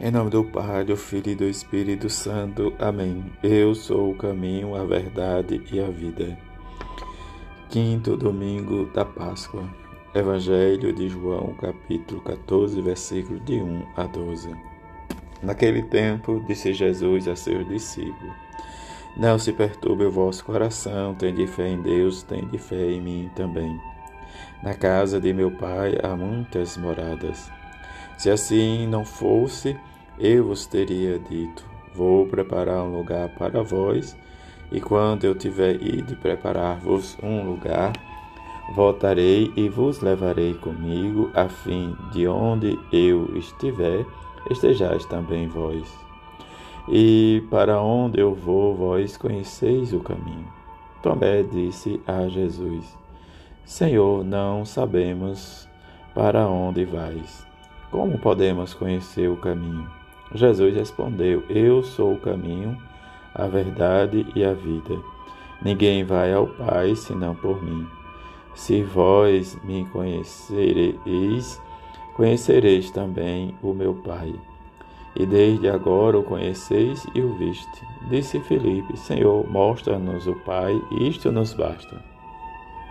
Em nome do Pai, do Filho e do Espírito Santo. Amém. Eu sou o caminho, a verdade e a vida. Quinto domingo da Páscoa. Evangelho de João, capítulo 14, versículos de 1 a 12. Naquele tempo, disse Jesus a seus discípulos: Não se perturbe o vosso coração, tende fé em Deus, tende fé em mim também. Na casa de meu Pai há muitas moradas. Se assim não fosse, eu vos teria dito: Vou preparar um lugar para vós, e quando eu tiver ido preparar-vos um lugar, voltarei e vos levarei comigo, a fim de onde eu estiver, estejais também vós. E para onde eu vou, vós conheceis o caminho. Tomé disse a Jesus: Senhor, não sabemos para onde vais. Como podemos conhecer o caminho? Jesus respondeu: Eu sou o caminho, a verdade e a vida. Ninguém vai ao Pai senão por mim. Se vós me conhecereis, conhecereis também o meu Pai. E desde agora o conheceis e o viste. Disse Filipe: Senhor, mostra-nos o Pai, isto nos basta.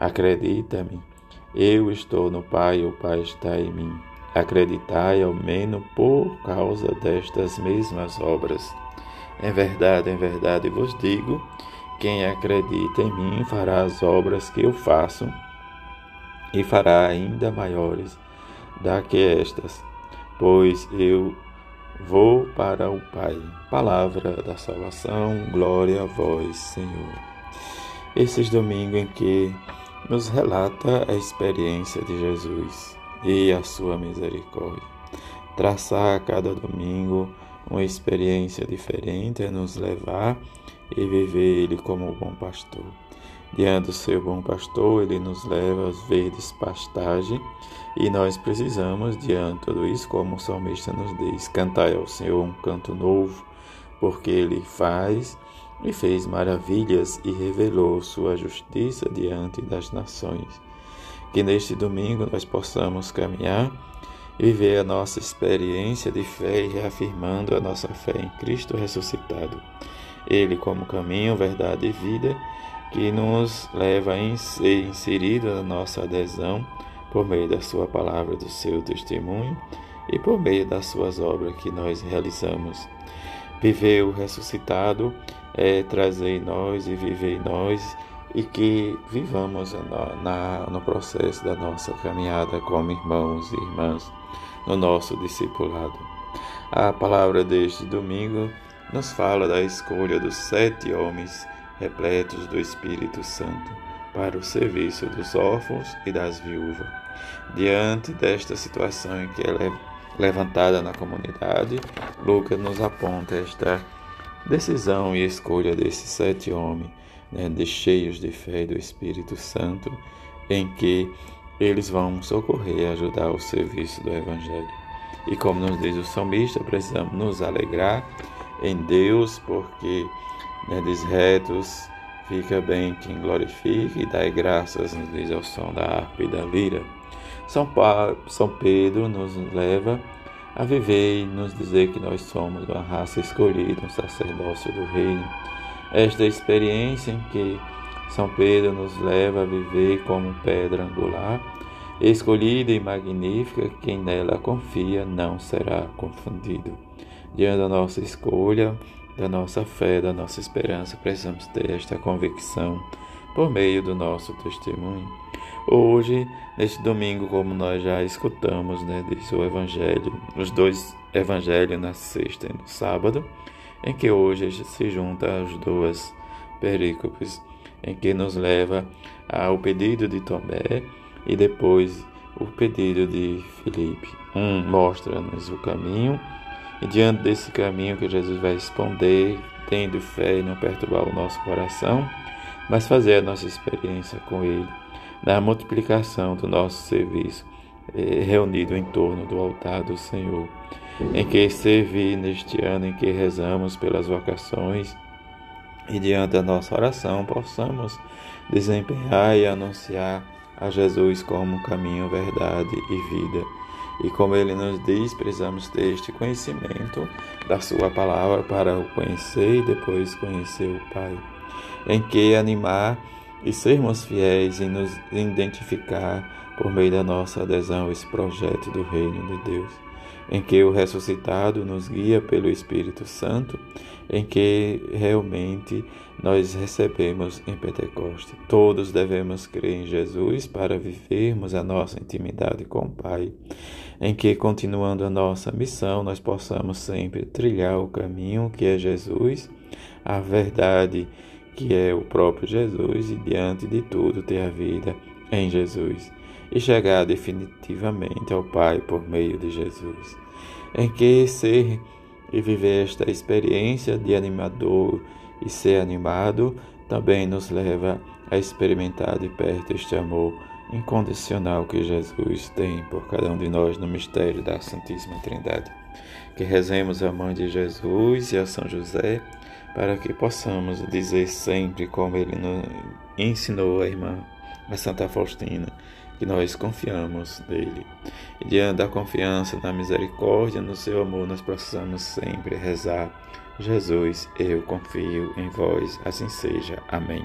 Acredita-me, eu estou no Pai, o Pai está em mim. Acreditai ao menos por causa destas mesmas obras. Em verdade, em verdade vos digo: quem acredita em mim fará as obras que eu faço e fará ainda maiores da que estas, pois eu vou para o Pai. Palavra da salvação, glória a vós, Senhor. Esses domingos em que nos relata a experiência de Jesus e a sua misericórdia. Traçar a cada domingo uma experiência diferente é nos levar e viver Ele como o bom pastor. Diante do seu bom pastor, ele nos leva às verdes pastagens e nós precisamos, diante de tudo isso, como o salmista nos diz, cantar ao Senhor um canto novo, porque Ele faz e fez maravilhas e revelou sua justiça diante das nações. Que neste domingo nós possamos caminhar e viver a nossa experiência de fé e reafirmando a nossa fé em Cristo ressuscitado. Ele como caminho, verdade e vida, que nos leva a ser inserido na nossa adesão por meio da sua palavra, do seu testemunho e por meio das suas obras que nós realizamos. Viver o ressuscitado é, trazer em nós e viver em nós e que vivamos na, na, no processo da nossa caminhada como irmãos e irmãs no nosso discipulado. A palavra deste domingo nos fala da escolha dos sete homens repletos do Espírito Santo para o serviço dos órfãos e das viúvas. Diante desta situação em que ela é levantada na comunidade, Lucas nos aponta esta decisão e escolha desses sete homens, né, de cheios de fé e do Espírito Santo, em que eles vão socorrer e ajudar o serviço do Evangelho. E como nos diz o salmista, precisamos nos alegrar em Deus, porque né, diz retos, fica bem quem glorifica e dá graças, nos diz ao som da harpa e da lira. São, pa, São Pedro nos leva a viver e nos dizer que nós somos uma raça escolhida, um sacerdócio do reino. Esta experiência em que São Pedro nos leva a viver como pedra angular, escolhida e magnífica, quem nela confia não será confundido. Diante da nossa escolha, da nossa fé, da nossa esperança, precisamos ter esta convicção por meio do nosso testemunho. Hoje, neste domingo, como nós já escutamos, né, diz o Evangelho, os dois Evangelhos na sexta e no sábado, em que hoje se junta as duas perícopes, em que nos leva ao pedido de Tomé e depois o pedido de Filipe. Um mostra-nos o caminho E diante desse caminho que Jesus vai responder, tendo fé e não perturbar o nosso coração, mas fazer a nossa experiência com Ele, na multiplicação do nosso serviço, eh, reunido em torno do altar do Senhor, em que servir neste ano em que rezamos pelas vocações e diante da nossa oração possamos desempenhar e anunciar a Jesus como caminho, verdade e vida. E como ele nos diz, precisamos ter este conhecimento da Sua palavra para o conhecer e depois conhecer o Pai. Em que animar e sermos fiéis e nos identificar por meio da nossa adesão a esse projeto do Reino de Deus em que o ressuscitado nos guia pelo Espírito Santo, em que realmente nós recebemos em Pentecoste. Todos devemos crer em Jesus para vivermos a nossa intimidade com o Pai, em que, continuando a nossa missão, nós possamos sempre trilhar o caminho que é Jesus, a verdade que é o próprio Jesus e, diante de tudo, ter a vida em Jesus e chegar definitivamente ao Pai por meio de Jesus. Em que ser e viver esta experiência de animador e ser animado também nos leva a experimentar de perto este amor incondicional que Jesus tem por cada um de nós no mistério da Santíssima Trindade. Que rezemos a Mãe de Jesus e a São José para que possamos dizer sempre como ele nos ensinou a irmã a Santa Faustina que nós confiamos nele. E diante da confiança na misericórdia, no seu amor, nós precisamos sempre rezar. Jesus, eu confio em vós, assim seja. Amém.